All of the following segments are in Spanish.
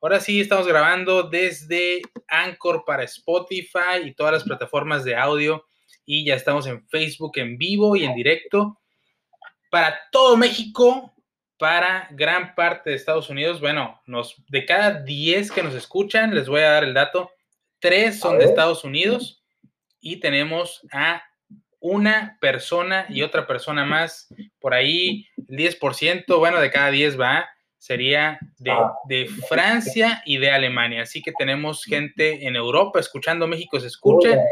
Ahora sí, estamos grabando desde Anchor para Spotify y todas las plataformas de audio. Y ya estamos en Facebook en vivo y en directo. Para todo México, para gran parte de Estados Unidos. Bueno, nos, de cada 10 que nos escuchan, les voy a dar el dato, 3 son de Estados Unidos y tenemos a una persona y otra persona más, por ahí el 10%, bueno, de cada 10 va sería ah. de, Francia y de Alemania. Así que tenemos gente en Europa escuchando México se escucha.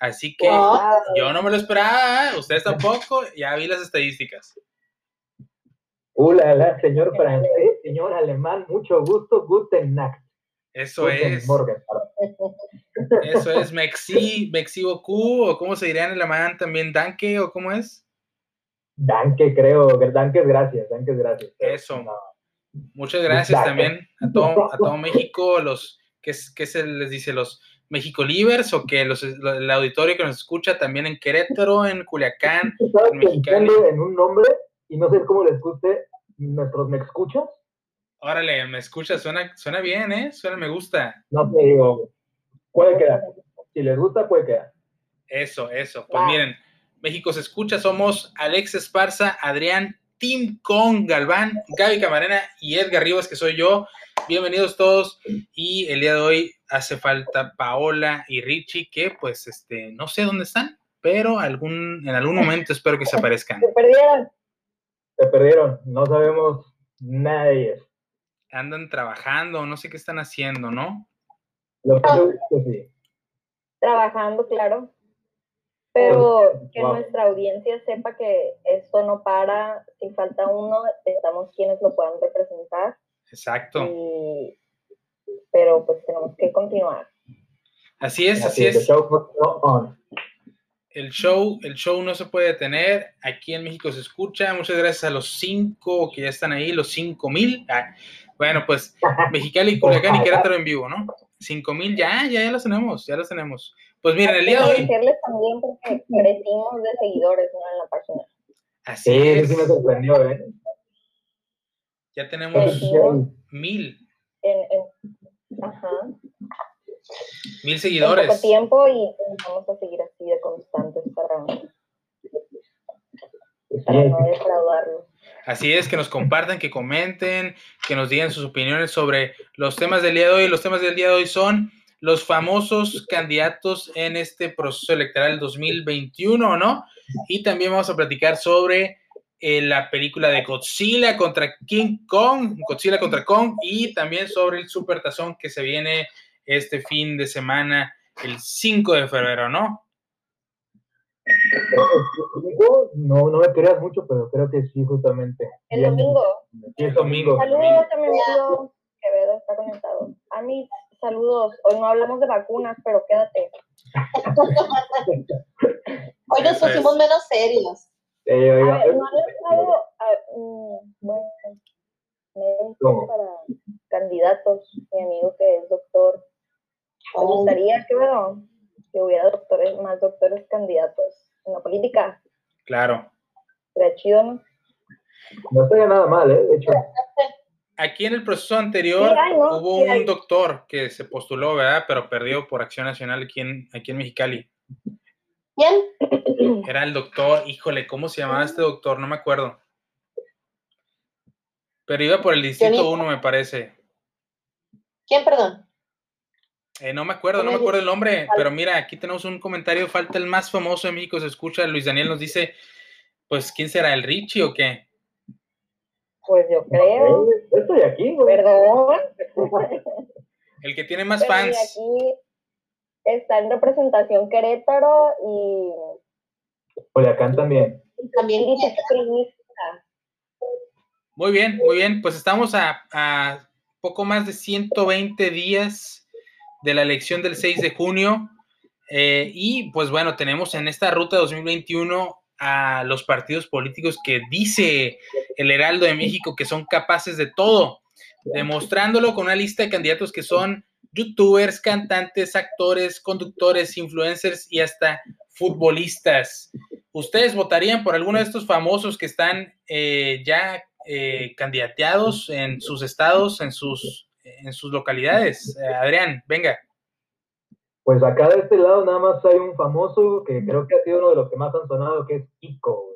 Así que yo no me lo esperaba, ¿eh? ustedes tampoco, ya vi las estadísticas. Hola, señor francés, señor alemán, mucho gusto, guten Nacht. Eso es. Eso es Mexi, Mexi Q, o cómo se diría en alemán también, Danke, o cómo es. Danke, creo, Danke es gracias, Danke es gracias. Eso. Muchas gracias también a todo, a todo México, los que, que se les dice los México Livers o que los, el auditorio que nos escucha también en Querétaro, en Culiacán, en Mexicali. En un nombre y no sé cómo les guste nuestros me escuchas. Órale, me escucha, suena, suena bien, ¿eh? Suena, me gusta. No te digo, puede quedar. Si les gusta, puede quedar. Eso, eso. Pues miren, México se escucha, somos Alex Esparza, Adrián Tim Con Galván, Gaby Camarena y Edgar Rivas, que soy yo. Bienvenidos todos. Y el día de hoy hace falta Paola y Richie, que pues este, no sé dónde están, pero algún, en algún momento espero que se aparezcan. Se perdieron. Se perdieron, no sabemos nada de ellos. Andan trabajando, no sé qué están haciendo, ¿no? Lo que sí. Trabajando, claro pero que nuestra audiencia sepa que esto no para, si falta uno, estamos quienes lo puedan representar. Exacto. pero pues tenemos que continuar. Así es, así, es. El show, el show no se puede detener. Aquí en México se escucha. Muchas gracias a los cinco que ya están ahí, los cinco mil. Ah, bueno, pues Mexicali, Culiacán y Querétaro en vivo, ¿no? Cinco mil, ya, ya, ya los tenemos, ya los tenemos. Pues miren, el día de hoy. Agradecerles también porque crecimos de seguidores ¿no? en la página. Así sí, es. Sí, me sorprendió, ¿eh? Ya tenemos mil. En, en, ajá. Mil seguidores. En poco tiempo y vamos a seguir así de constantes para, para no defraudarlos. Así es, que nos compartan, que comenten, que nos digan sus opiniones sobre los temas del día de hoy. Los temas del día de hoy son los famosos candidatos en este proceso electoral 2021, ¿no? Y también vamos a platicar sobre eh, la película de Godzilla contra King Kong, Godzilla contra Kong, y también sobre el supertazón que se viene este fin de semana, el 5 de febrero, ¿no? No, no me creas mucho, pero creo que sí, justamente. El domingo. el domingo. Saludos a mi amigo Quevedo, está conectado. A mí saludos. Hoy no hablamos de vacunas, pero quédate. Hoy nos pusimos menos serios. Eh, a ver, no han estado, mm, bueno, me para candidatos, mi amigo que es doctor. Me oh. gustaría que, bueno, que hubiera doctores, más doctores candidatos en la política. Claro. Sería chido, ¿no? No estaría nada mal, ¿eh? De hecho aquí en el proceso anterior hubo un doctor que se postuló, ¿verdad? Pero perdió por Acción Nacional aquí en, aquí en Mexicali. ¿Quién? Era el doctor, híjole, ¿cómo se llamaba este doctor? No me acuerdo. Pero iba por el distrito 1, me parece. ¿Quién, perdón? Eh, no me acuerdo, no me acuerdo el nombre, pero mira, aquí tenemos un comentario, falta el más famoso de México, se escucha, Luis Daniel nos dice, pues, ¿quién será, el Richie o qué? Pues yo creo. Yo estoy aquí, Perdón. El que tiene más fans. Aquí está en representación Querétaro y. Culiacán también. También dice Muy bien, muy bien. Pues estamos a, a poco más de 120 días de la elección del 6 de junio. Eh, y pues bueno, tenemos en esta ruta 2021 a los partidos políticos que dice el Heraldo de México que son capaces de todo, demostrándolo con una lista de candidatos que son youtubers, cantantes, actores, conductores, influencers y hasta futbolistas. ¿Ustedes votarían por alguno de estos famosos que están eh, ya eh, candidateados en sus estados, en sus, en sus localidades. Eh, Adrián, venga. Pues acá de este lado nada más hay un famoso que creo que ha sido uno de los que más han sonado, que es Kiko.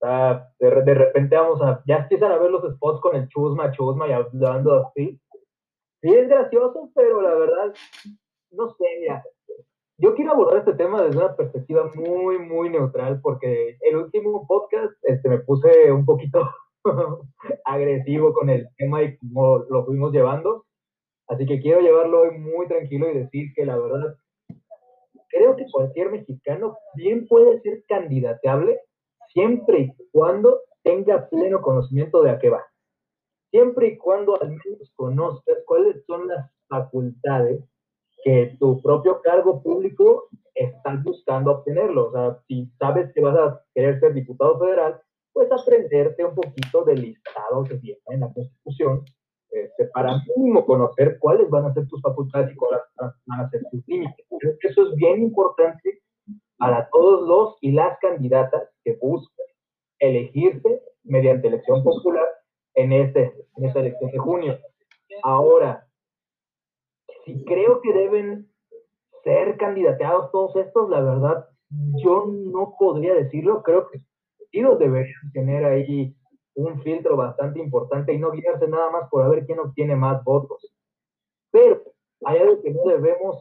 De, de, repente vamos a, ya empiezan a ver los spots con el chusma, chusma y hablando así. Sí, es gracioso, pero la verdad, no sé, mira, yo quiero abordar este tema desde una perspectiva muy, muy neutral, porque el último podcast este, me puse un poquito agresivo con el tema y cómo lo fuimos llevando. Así que quiero llevarlo hoy muy tranquilo y decir que la verdad, creo que cualquier mexicano bien puede ser candidateable siempre y cuando tenga pleno conocimiento de a qué va. Siempre y cuando al menos conozcas cuáles son las facultades que tu propio cargo público estás buscando obtenerlo. O sea, si sabes que vas a querer ser diputado federal, pues aprenderte un poquito del listado que viene en la Constitución este, para mínimo conocer cuáles van a ser tus facultades y cuáles van a ser tus límites. Eso es bien importante para todos los y las candidatas que buscan elegirse mediante elección popular en, este, en esta elección de junio. Ahora, si creo que deben ser candidateados todos estos, la verdad, yo no podría decirlo. Creo que los deberían tener ahí un filtro bastante importante y no guiarse nada más por ver quién obtiene más votos. Pero hay algo que no debemos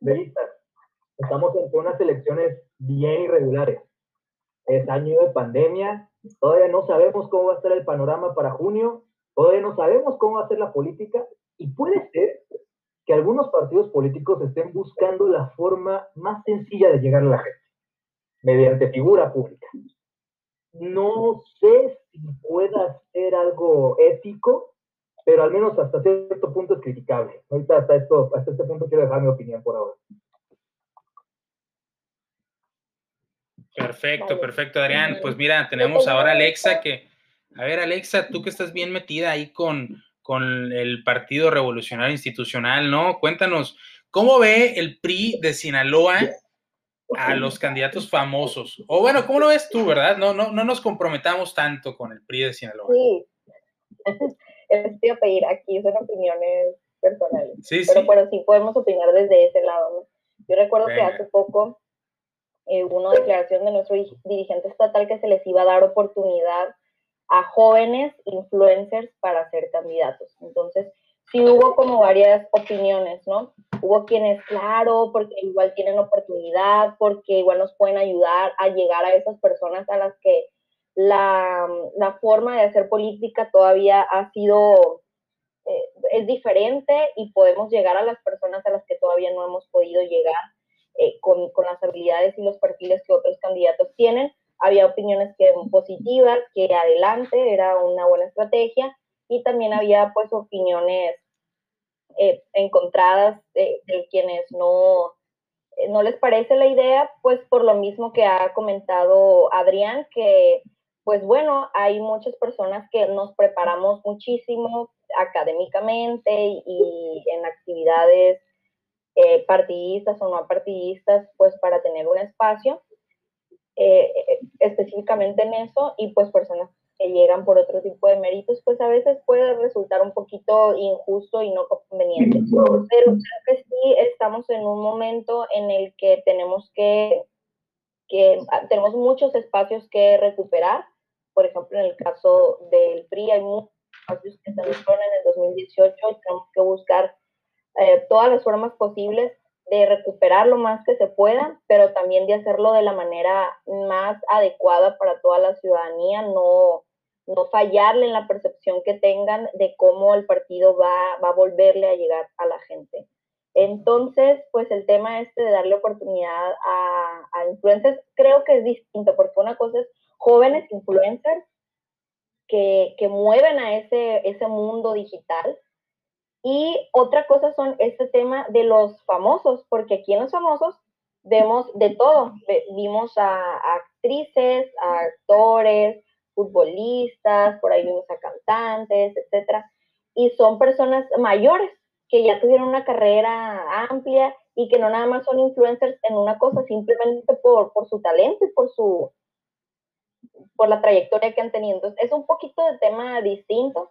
de vista. Estamos en unas elecciones bien irregulares. Es año de pandemia, todavía no sabemos cómo va a estar el panorama para junio, todavía no sabemos cómo va a ser la política y puede ser que algunos partidos políticos estén buscando la forma más sencilla de llegar a la gente, mediante figura pública no sé si pueda ser algo ético, pero al menos hasta cierto punto es criticable. Ahorita hasta, esto, hasta este punto quiero dejar mi opinión por ahora. Perfecto, perfecto, Adrián. Pues mira, tenemos ahora a Alexa que, a ver, Alexa, tú que estás bien metida ahí con, con el Partido Revolucionario Institucional, ¿no? Cuéntanos, ¿cómo ve el PRI de Sinaloa a los candidatos famosos. O bueno, ¿cómo lo ves tú, verdad? No, no, no nos comprometamos tanto con el PRI de Sinaloa. Sí. Les a pedir aquí son opiniones personales. Sí, pero, sí. pero sí podemos opinar desde ese lado. Yo recuerdo que hace poco eh, una declaración de nuestro dirigente estatal que se les iba a dar oportunidad a jóvenes influencers para ser candidatos. Entonces, sí hubo como varias opiniones, ¿no? Hubo quienes, claro, porque igual tienen oportunidad, porque igual nos pueden ayudar a llegar a esas personas a las que la, forma de hacer política todavía ha sido, eh, es diferente y podemos llegar a las personas a las que todavía no hemos podido llegar eh, con, con, las habilidades y los perfiles que otros candidatos tienen. Había opiniones que positivas, que adelante era una buena estrategia y también había pues opiniones eh, encontradas de, quienes no, eh, no les parece la idea, pues por lo mismo que ha comentado Adrián, que pues bueno, hay muchas personas que nos preparamos muchísimo académicamente y, en actividades eh, partidistas o no partidistas, pues para tener un espacio específicamente en eso y pues personas que llegan por otro tipo de méritos, pues a veces puede resultar un poquito injusto y no conveniente. Pero creo que sí estamos en un momento en el que tenemos que, que tenemos muchos espacios que recuperar. Por ejemplo, en el caso del PRI hay muchos espacios que se fueron en el 2018 y tenemos que buscar eh, todas las formas posibles de recuperar lo más que se pueda, pero también de hacerlo de la manera más adecuada para toda la ciudadanía, no, no fallarle en la percepción que tengan de cómo el partido va, va a volverle a llegar a la gente. Entonces, pues el tema este de darle oportunidad a, a influencers, creo que es distinto, porque una cosa es jóvenes influencers que, que mueven a ese, ese mundo digital, y otra cosa son este tema de los famosos, porque aquí en los famosos vemos de todo. Vimos a, actrices, a actores, futbolistas, por ahí vimos a cantantes, etcétera. Y son personas mayores que ya tuvieron una carrera amplia y que no nada más son influencers en una cosa, simplemente por, por su talento y por su por la trayectoria que han tenido. Entonces, es un poquito de tema distinto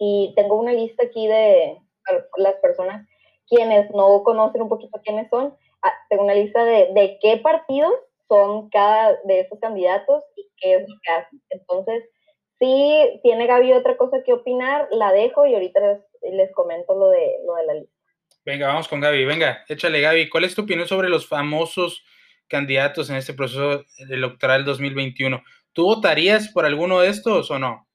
y tengo una lista aquí de las personas quienes no conocen un poquito quiénes son. Ah, tengo una lista de, de qué partidos son cada de esos candidatos y qué es lo que hacen. Entonces, si tiene Gaby otra cosa que opinar, la dejo y ahorita les, les comento lo de, lo de la lista. Venga, vamos con Gaby. Venga, échale Gaby. ¿Cuál es tu opinión sobre los famosos candidatos en este proceso electoral 2021? ¿Tú votarías por alguno de estos o no?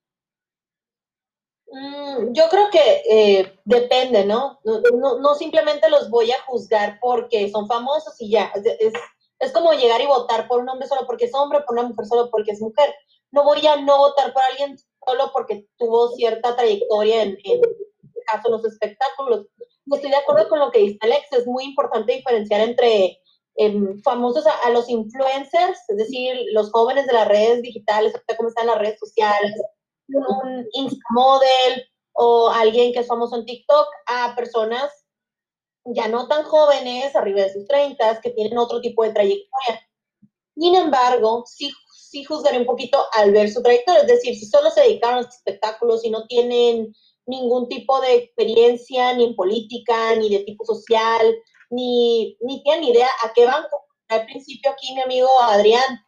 Mm, yo creo que eh, depende, ¿no? No, ¿no? simplemente los voy a juzgar porque son famosos y ya. Es, es, como llegar y votar por un hombre solo porque es hombre, por una mujer solo porque es mujer. No voy a no votar por alguien solo porque tuvo cierta trayectoria en, en este caso los espectáculos. Estoy de acuerdo con lo que dice Alex, es muy importante diferenciar entre em, famosos a, los influencers, es decir, los jóvenes de las redes digitales, cómo están las redes sociales, un Insta-model o alguien que es famoso en TikTok, a personas ya no tan jóvenes, arriba de sus 30, que tienen otro tipo de trayectoria. Sin embargo, sí, sí juzgaré un poquito al ver su trayectoria, es decir, si solo se dedicaron a los espectáculos y no tienen ningún tipo de experiencia, ni en política, ni de tipo social, ni, ni tienen idea a qué van. Al principio aquí mi amigo Adrián,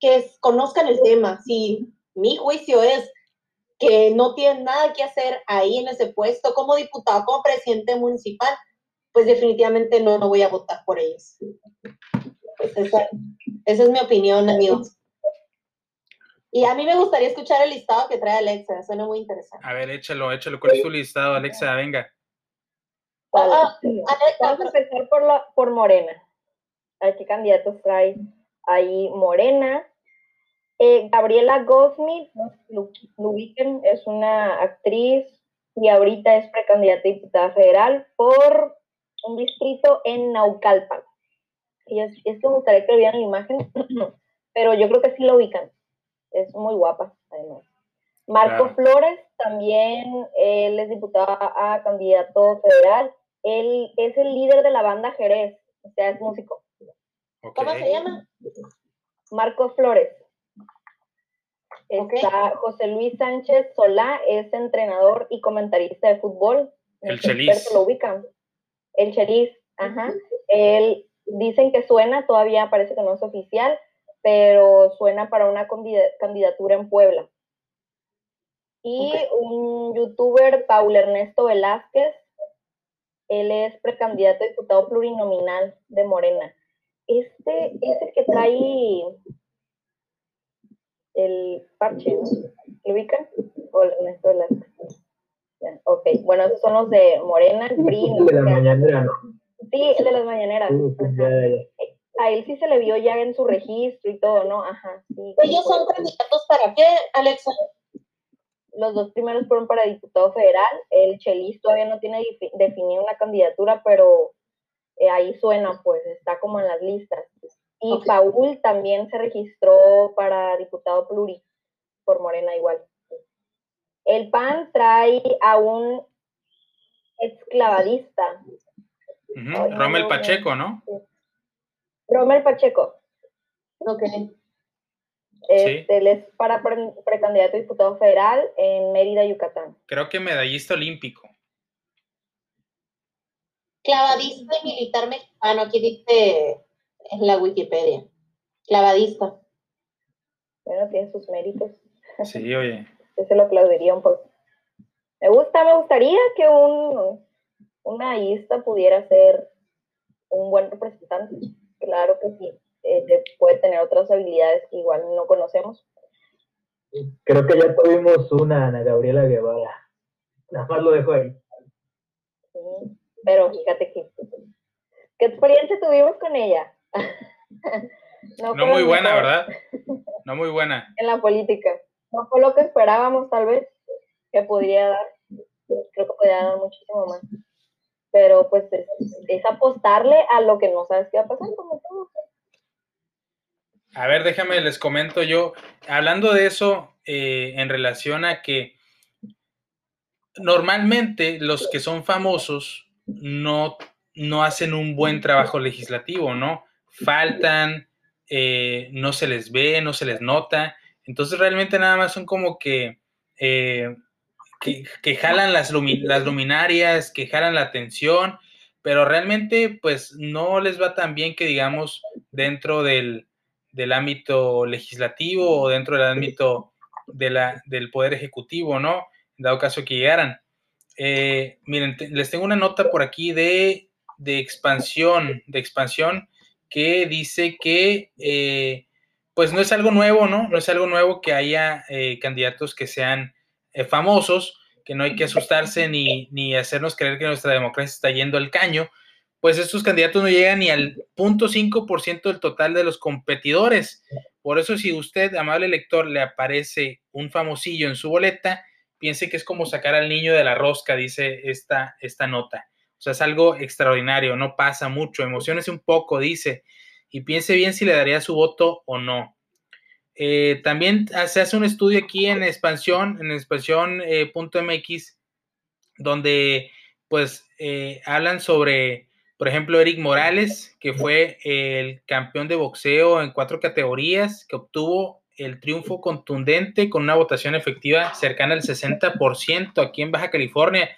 que conozcan el tema. Si mi juicio es que no tienen nada que hacer ahí en ese puesto como diputado, como presidente municipal, pues definitivamente no, no voy a votar por ellos. Pues esa, esa es mi opinión, amigos. Y a mí me gustaría escuchar el listado que trae Alexa, suena muy interesante. A ver, échalo, échalo. ¿Cuál es tu listado, Alexa? Venga. Ah, Vamos a empezar por, la, por Morena. A ver qué candidatos trae ahí Morena. Eh, Gabriela Goldsmith, lo, ubiquen, es una actriz y ahorita es precandidata a diputada federal por un distrito en Naucalpan. Y es, es que me gustaría que vean la imagen, pero yo creo que sí lo ubican es muy guapa, además. Marco Flores, también él es diputado a candidato federal. Él es el líder de la banda Jerez, o sea, es músico. ¿Cómo se llama? Marco Flores. Está José Luis Sánchez Solá, es entrenador y comentarista de fútbol. El Chelis. Lo ubican. El Chelis, ajá. Él dicen que suena, todavía parece que no es oficial, pero suena para una candidatura en Puebla. Y un youtuber, Paul Ernesto Velázquez, él es precandidato a diputado plurinominal de Morena. Este es el que trae el parche, ¿no? ¿Lo ubican? Ernesto Velázquez. ok, bueno, esos son los de Morena, el PRI. de las mañaneras, ¿no? Sí, el de las mañaneras a él sí se le vio ya en su registro y todo, ¿no? Ajá, sí. ¿Ellos son candidatos para qué, Alexa? Los dos primeros fueron para diputado federal. El Chelis todavía no tiene definida una candidatura, pero eh, ahí suena, pues, está como en las listas. Y Paul también se registró para diputado pluri, por Morena igual. El PAN trae a un exclavadista. Romel Pacheco, ¿no? Romel Pacheco. Ok. Este, Él es para precandidato a diputado federal en Mérida, Yucatán. Creo que medallista olímpico. Clavadista y militar mexicano, aquí dice en la Wikipedia. Clavadista. Bueno, tiene sus méritos. Sí, oye. se lo aplaudiría un poco. Me gusta, me gustaría que un, una ISTA pudiera ser un buen representante. Claro que sí, eh, puede tener otras habilidades que igual no conocemos. Creo que ya tuvimos una, Ana Gabriela Guevara. Nada más lo dejo ahí. Sí, pero fíjate que, ¿qué experiencia tuvimos con ella? no, muy buena, ¿verdad? No muy buena. en la política. No fue lo que esperábamos, tal vez, que podría dar. Creo que podría dar muchísimo más pero pues es, apostarle a lo que no sabes qué va a pasar, como todo. A ver, déjame, les comento yo, hablando de eso, eh, en relación a que normalmente los que son famosos no, no hacen un buen trabajo legislativo, ¿no? Faltan, eh, no se les ve, no se les nota. Entonces realmente nada más son como que eh, que, jalan las, luminarias, que jalan la atención, pero realmente pues no les va tan bien que digamos dentro del, del ámbito legislativo o dentro del ámbito de la, del poder ejecutivo, ¿no? Dado caso que llegaran. Eh, miren, les tengo una nota por aquí de, de, expansión, de expansión, que dice que eh, pues no es algo nuevo, ¿no? No es algo nuevo que haya eh, candidatos que sean famosos, que no hay que asustarse ni, ni hacernos creer que nuestra democracia está yendo al caño, pues estos candidatos no llegan ni al 0.5% del total de los competidores. Por eso si usted, amable lector, le aparece un famosillo en su boleta, piense que es como sacar al niño de la rosca, dice esta, esta nota. O sea, es algo extraordinario, no pasa mucho, emociones un poco, dice, y piense bien si le daría su voto o no. Eh, también se hace un estudio aquí en expansión, en expansión.mx, eh, donde pues eh, hablan sobre por ejemplo, Eric Morales, que fue el campeón de boxeo en cuatro categorías, que obtuvo el triunfo contundente con una votación efectiva cercana al 60% aquí en Baja California.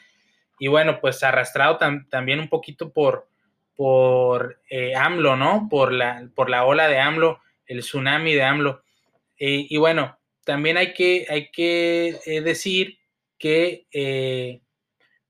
Y bueno, pues arrastrado también un poquito por, por eh, AMLO, ¿no? Por la, por la ola de AMLO, el tsunami de AMLO. Eh, y bueno, también hay que, hay que eh, decir que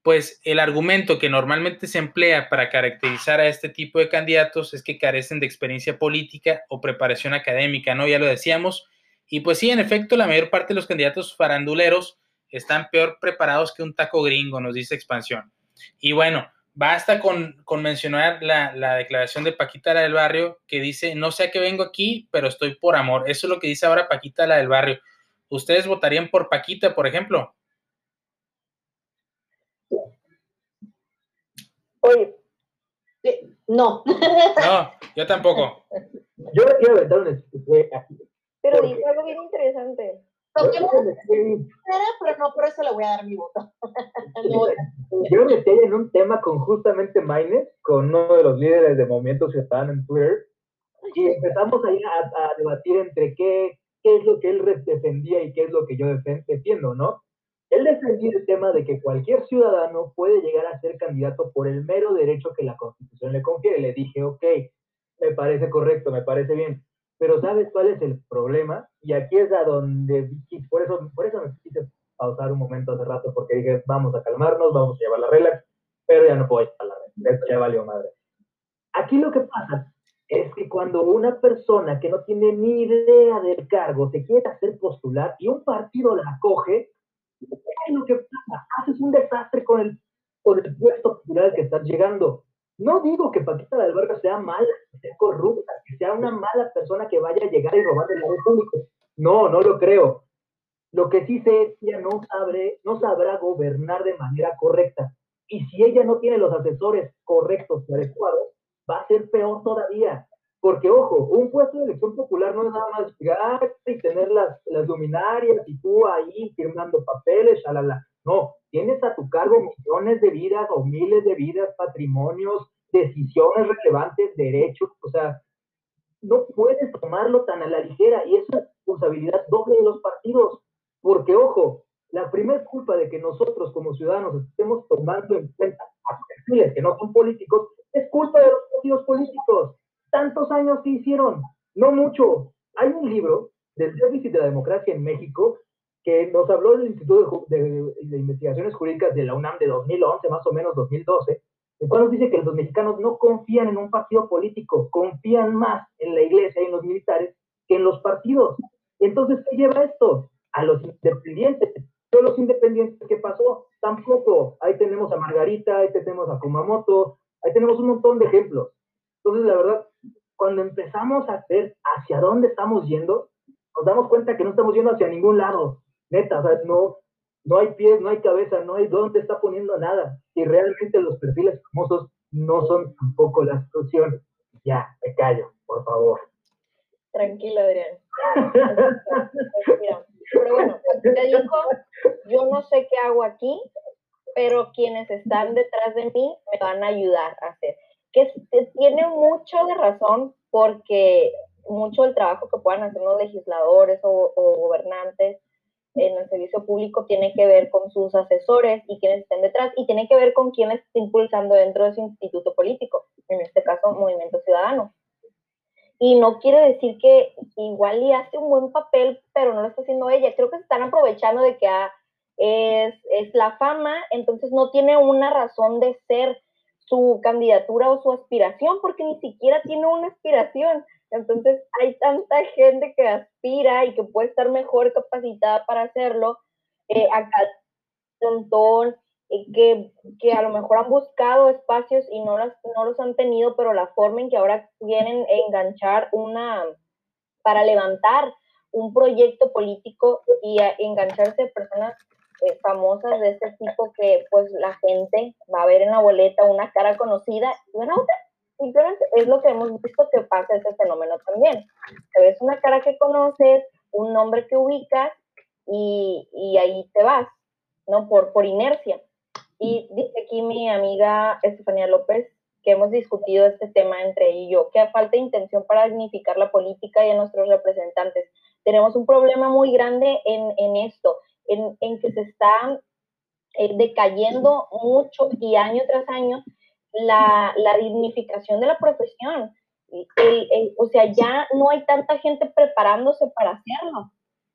pues el argumento que normalmente se emplea para caracterizar a este tipo de candidatos es que carecen de experiencia política o preparación académica, ¿no? Ya lo decíamos. Y pues sí, en efecto, la mayor parte de los candidatos faranduleros están peor preparados que un taco gringo, nos dice Expansión. Y bueno, basta con, mencionar la, la, declaración de Paquita la del barrio que dice, no sé a qué vengo aquí, pero estoy por amor. Eso es lo que dice ahora Paquita la del barrio. ¿Ustedes votarían por Paquita, por ejemplo? Oye, no. No, yo tampoco. Yo le quiero aventar un Pero dice algo bien interesante. Pero no por eso le voy a dar mi voto. Yo me metí en un tema con justamente Maines, con uno de los líderes de movimientos que estaban en Twitter, y empezamos ahí a, a debatir entre qué, qué es lo que él defendía y qué es lo que yo defiendo, ¿no? Él defendió el tema de que cualquier ciudadano puede llegar a ser candidato por el mero derecho que la Constitución le confiere. Le dije, ok, me parece correcto, me parece bien. Pero ¿sabes cuál es el problema? Y aquí es a donde, por eso, por eso me quise pausar un momento hace rato, porque dije, vamos a calmarnos, vamos a llevar la relax, pero ya no puedo llevar la relax, ya valió madre. Aquí lo que pasa es que cuando una persona que no tiene ni idea del cargo se quiere hacer postular y un partido la acoge, ¿Qué lo que pasa? Haces un desastre con el, con el puesto cultural que estás llegando. No digo que Paquita del Barrio sea mala, que sea corrupta, que sea una mala persona que vaya a llegar y robar el dinero público. No, no lo creo. Lo que sí sé es que ella no, sabe, no sabrá gobernar de manera correcta. Y si ella no tiene los asesores correctos y adecuados, va a ser peor todavía. Porque, ojo, un puesto de elección popular no es nada más llegar y tener las, las luminarias y tú ahí firmando papeles, shalala. No, tienes a tu cargo millones de vidas o miles de vidas, patrimonios, decisiones relevantes, derechos, o sea, no puedes tomarlo tan a la ligera y es responsabilidad doble de los partidos. Porque, ojo, la primera culpa de que nosotros como ciudadanos estemos tomando en cuenta a perfiles que no son políticos es culpa de los partidos políticos tantos años que hicieron, no mucho. Hay un libro del déficit de la democracia en México que nos habló del Instituto de, Investigaciones Jurídicas de la UNAM de 2011, más o menos 2012, el cual nos dice que los mexicanos no confían en un partido político, confían más en la iglesia y en los militares que en los partidos. Entonces, ¿qué lleva esto? A los independientes. Todos los independientes, ¿qué pasó? Tampoco. Ahí tenemos a Margarita, ahí tenemos a Kumamoto, ahí tenemos un montón de ejemplos. Entonces, la verdad, cuando empezamos a ver hacia dónde estamos yendo, nos damos cuenta que no estamos yendo hacia ningún lado. Neta, o no, no hay pies, no hay cabeza, no hay dónde está poniendo nada. Y realmente los perfiles famosos no son tampoco la solución. Ya, me callo, por favor. Tranquilo, Adrián. pero bueno, te dijo, yo no sé qué hago aquí, pero quienes están detrás de mí me van a ayudar a hacer que, tiene mucho de razón porque mucho del trabajo que puedan hacer los legisladores o, gobernantes en el servicio público tiene que ver con sus asesores y quienes estén detrás y tiene que ver con quienes está impulsando dentro de su instituto político, en este caso Movimiento Ciudadano. Y no quiere decir que igual y hace un buen papel, pero no lo está haciendo ella. Creo que se están aprovechando de que ah, es, es la fama, entonces no tiene una razón de ser su candidatura o su aspiración, porque ni siquiera tiene una aspiración. Entonces hay tanta gente que aspira y que puede estar mejor capacitada para hacerlo. Eh, acá montón eh, que, que, a lo mejor han buscado espacios y no, las, no los han tenido, pero la forma en que ahora quieren enganchar una, para levantar un proyecto político y engancharse personas eh, famosas de este tipo que pues la gente va a ver en la boleta una cara conocida y una otra simplemente es lo que hemos visto que pasa ese fenómeno también. Te ves una cara que conoces, un nombre que ubicas y, y ahí te vas, ¿no? Por, por inercia. Y dice aquí mi amiga Estefanía López que hemos discutido este tema entre ella y yo, que falta de intención para dignificar la política y a nuestros representantes. Tenemos un problema muy grande en, en esto, en, en, que se está eh, decayendo mucho y año tras año la, la dignificación de la profesión. o sea, ya no hay tanta gente preparándose para hacerlo,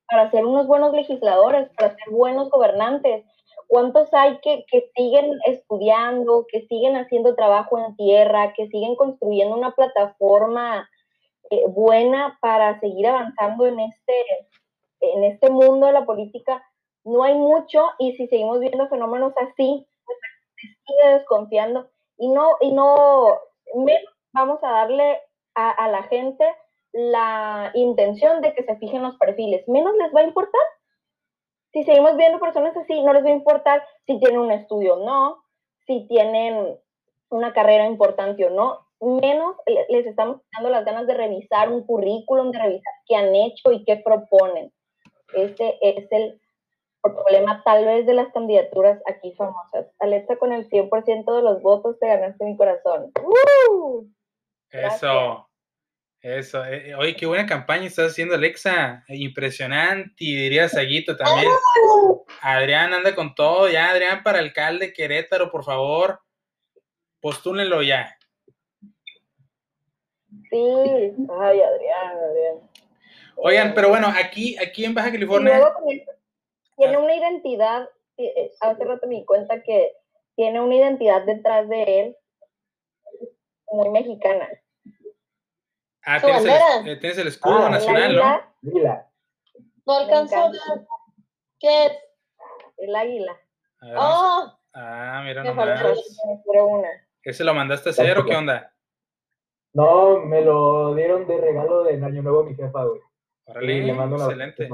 para ser unos buenos legisladores, para ser buenos gobernantes. ¿Cuántos hay que, que siguen estudiando, que siguen haciendo trabajo en tierra, que siguen construyendo una plataforma eh, buena para seguir avanzando en este, en este mundo de la política? No hay mucho y si seguimos viendo fenómenos así, pues sigue desconfiando y no, y no vamos a darle a, la gente la intención de que se fijen los perfiles, menos les va a importar. Si seguimos viendo personas así, no les va a importar si tienen un estudio o no, si tienen una carrera importante o no, menos les estamos dando las ganas de revisar un currículum, de revisar qué han hecho y qué proponen. Ese es el problema tal vez de las candidaturas aquí famosas. Alexa, con el 100% de los votos te ganaste mi corazón. Eso, eso. Eh, eh, oye, qué buena campaña estás haciendo, Alexa. Impresionante. Y diría Saguito también. Adrián anda con todo. Ya, Adrián, para alcalde Querétaro, por favor. Postúlenlo ya. Sí, ay, Adrián, Adrián. Oigan, pero bueno, aquí, aquí en Baja California tiene una identidad, eh, hace rato me di cuenta que tiene una identidad detrás de él muy mexicana. Ah, tienes el, eh, tienes el, escudo ah, nacional, ¿no? No alcanzó a ¿Qué es? El águila. Oh. Ah, mira nomás. ¿Ese lo mandaste a hacer o qué onda? No, me lo dieron de regalo de Año Nuevo mi jefa, güey. Órale, excelente.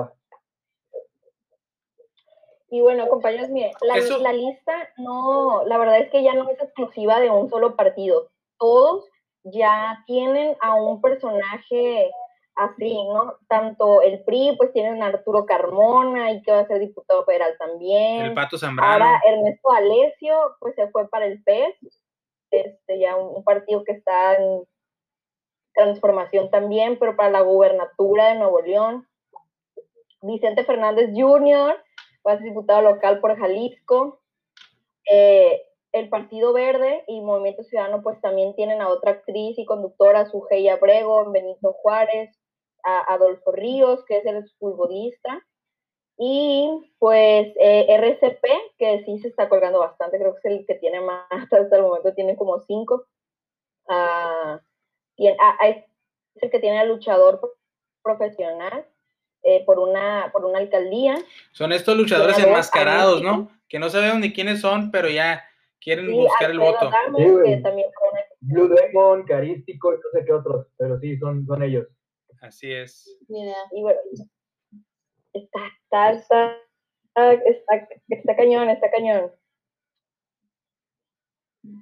Y bueno, compañeros, miren, la, la, lista no, la verdad es que ya no es exclusiva de un solo partido. Todos ya tienen a un personaje así, ¿no? Tanto el PRI, pues tienen a Arturo Carmona y que va a ser diputado federal también. El Pato Zambrano. Ahora Ernesto Alesio, pues se fue para el PES, este, ya un, partido que está en transformación también, pero para la gubernatura de Nuevo León. Vicente Fernández Jr., ser diputado local por Jalisco. Eh, el Partido Verde y Movimiento Ciudadano pues también tienen a otra actriz y conductora, Sugeya Brego, Benito Juárez, a Adolfo Ríos, que es el futbolista, y pues eh, RCP, que sí se está colgando bastante, creo que es el que tiene más, hasta el momento tiene como cinco. Ah, ah, es el que tiene al luchador profesional. Eh, por, una, por una alcaldía. Son estos luchadores enmascarados, ¿no? Que no sabemos ni quiénes son, pero ya quieren buscar el voto. Blue Demon, Carístico, no sé qué otros, pero sí, son, son ellos. Así es. Y bueno, está, está, está, está, cañón, está cañón.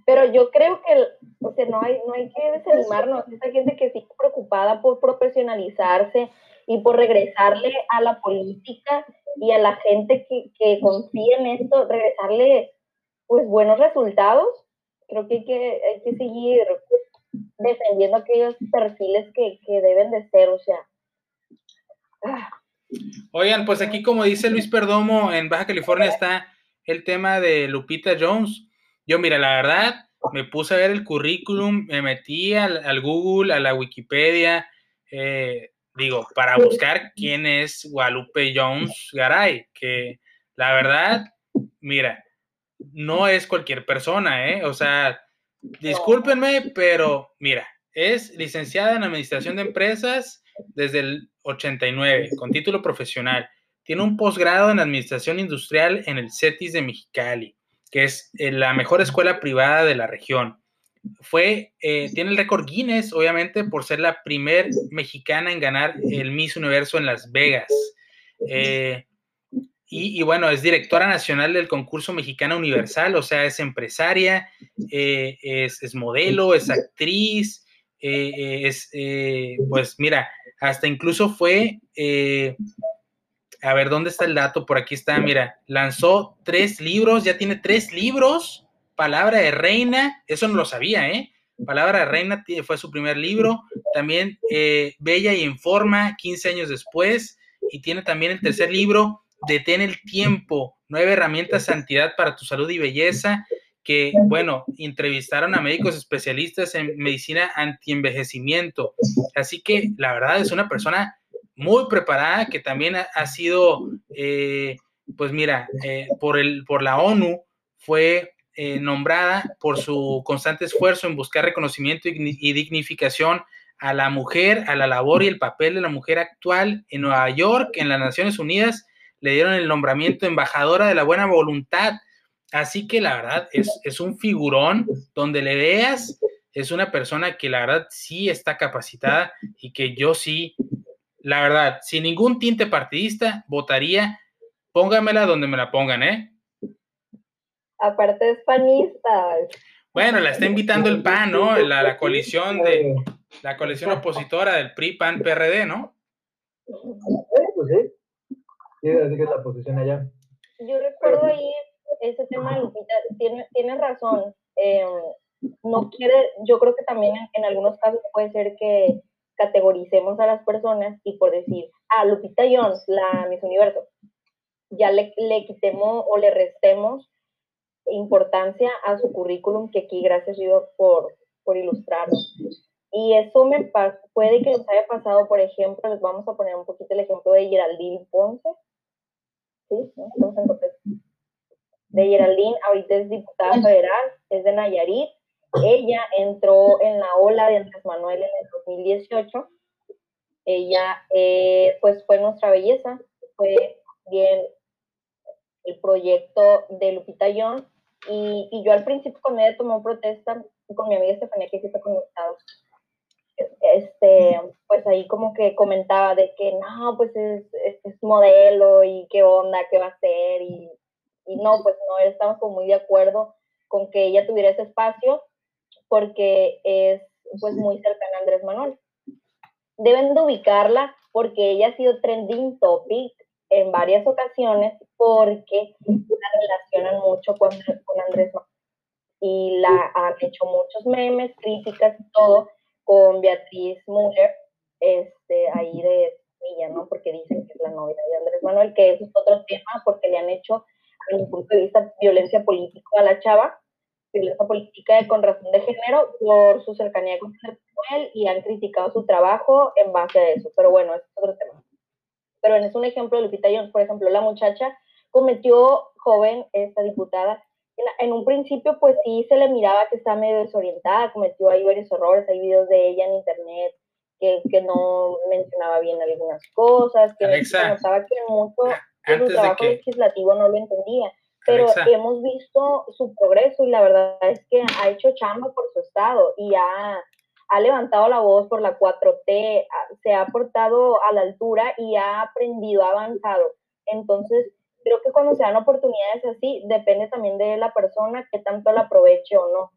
Pero yo creo que, o sea, no hay, no hay que desanimarnos. Esa gente que sí preocupada por profesionalizarse, y por regresarle a la política y a la gente que, que confía en esto, regresarle pues buenos resultados. Creo que hay que, hay que seguir defendiendo aquellos perfiles que, que deben de ser, o sea. Oigan, pues aquí como dice Luis Perdomo, en Baja California está el tema de Lupita Jones. Yo, mira, la verdad, me puse a ver el currículum, me metí al, Google, a la Wikipedia, eh, digo, para buscar quién es Guadalupe Jones Garay, que la verdad, mira, no es cualquier persona, ¿eh? O sea, discúlpenme, pero mira, es licenciada en Administración de Empresas desde el 89, con título profesional. Tiene un posgrado en Administración Industrial en el CETIS de Mexicali, que es eh, la mejor escuela privada de la región. Fue, eh, tiene el récord Guinness, obviamente, por ser la primer mexicana en ganar el Miss Universo en Las Vegas. Eh, y, bueno, es directora nacional del concurso Mexicana Universal, o sea, es empresaria, es, es, modelo, es actriz, es, pues mira, hasta incluso fue, eh, a ver, ¿dónde está el dato? Por aquí está, mira, lanzó tres libros, ya tiene tres libros, Palabra de Reina, eso no lo sabía, ¿eh? Palabra de Reina fue su primer libro, también eh, Bella y en Forma, 15 años después, y tiene también el tercer libro, Detén el Tiempo, Nueve Herramientas Santidad para tu Salud y Belleza, que, bueno, entrevistaron a médicos especialistas en medicina antienvejecimiento. Así que la verdad es una persona muy preparada que también ha, sido, eh, pues mira, eh, por, el, por la ONU fue eh, nombrada por su constante esfuerzo en buscar reconocimiento y dignificación a la mujer, a la labor y el papel de la mujer actual en Nueva York, en las Naciones Unidas, le dieron el nombramiento embajadora de la buena voluntad Así que la verdad es, un figurón donde le veas, es una persona que la verdad sí está capacitada y que yo sí, la verdad, sin ningún tinte partidista, votaría, póngamela donde me la pongan, ¿eh? Aparte es panista. Bueno, la está invitando el PAN, ¿no? La, la coalición de la coalición opositora del PRI, PAN, PRD, ¿no? Pues sí. Quiere que la posición allá. Yo recuerdo ahí ese tema de Lupita, tiene, tiene razón. Eh, no quiere, yo creo que también en, algunos casos puede ser que categoricemos a las personas y por decir, ah, Lupita Jones, la Miss Universo, ya le, le quitemos o le restemos importancia a su currículum, que aquí gracias yo por, por ilustrarlo. Y eso me puede que les haya pasado, por ejemplo, les vamos a poner un poquito el ejemplo de Geraldine Ponce. ¿Sí? ¿No? En de Geraldine, ahorita es diputada federal, es de Nayarit. Ella entró en la ola de Andrés Manuel en el 2018. Ella, eh, pues, fue nuestra belleza, fue bien el proyecto de Lupita Young. Y, yo al principio cuando ella tomó protesta con mi amiga Estefanía, que está conectado, este, pues ahí como que comentaba de que no, pues es, es, es modelo y qué onda, qué va a hacer y y no, pues no estamos como muy de acuerdo con que ella tuviera ese espacio porque es pues muy cercana a Andrés Manuel. Deben de ubicarla porque ella ha sido trending topic en varias ocasiones porque la relacionan mucho con, Andrés Manuel y la han hecho muchos memes, críticas y todo con Beatriz Müller, este, ahí de ella, ¿no? Porque dicen que es la novia de Andrés Manuel, que eso es otro tema porque le han hecho desde mi punto de vista, violencia política a la chava, violencia política con razón de género por su cercanía con él y han criticado su trabajo en base a eso. Pero bueno, es otro tema. Pero es un ejemplo de Lupita Jones, por ejemplo, la muchacha cometió, joven, esta diputada, en un principio pues sí se le miraba que estaba medio desorientada, cometió ahí varios errores, hay videos de ella en internet que, que no mencionaba bien algunas cosas, que Alexa, notaba que mucho su trabajo legislativo no lo entendía, pero hemos visto su progreso y la verdad es que ha hecho chamba por su estado y ha, ha levantado la voz por la 4T, se ha portado a la altura y ha aprendido, ha avanzado. Entonces, creo que cuando se dan oportunidades así, depende también de la persona que tanto la aproveche o no.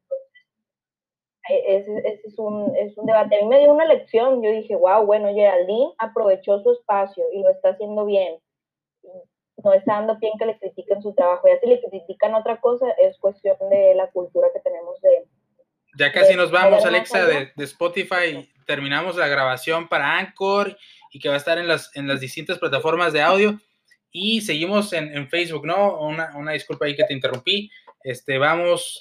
E, ese, es, un, es un debate. A mí me dio una lección, yo dije, wow, bueno, Geraldine aprovechó su espacio y lo está haciendo bien no está dando bien que le critiquen su trabajo. Ya si le critican otra cosa, es cuestión de la cultura que tenemos de... Ya casi nos vamos, Alexa, de, Spotify. Terminamos la grabación para Anchor y que va a estar en las, en las distintas plataformas de audio. Y seguimos en, en Facebook, ¿no? Una, una disculpa ahí que te interrumpí. Este, vamos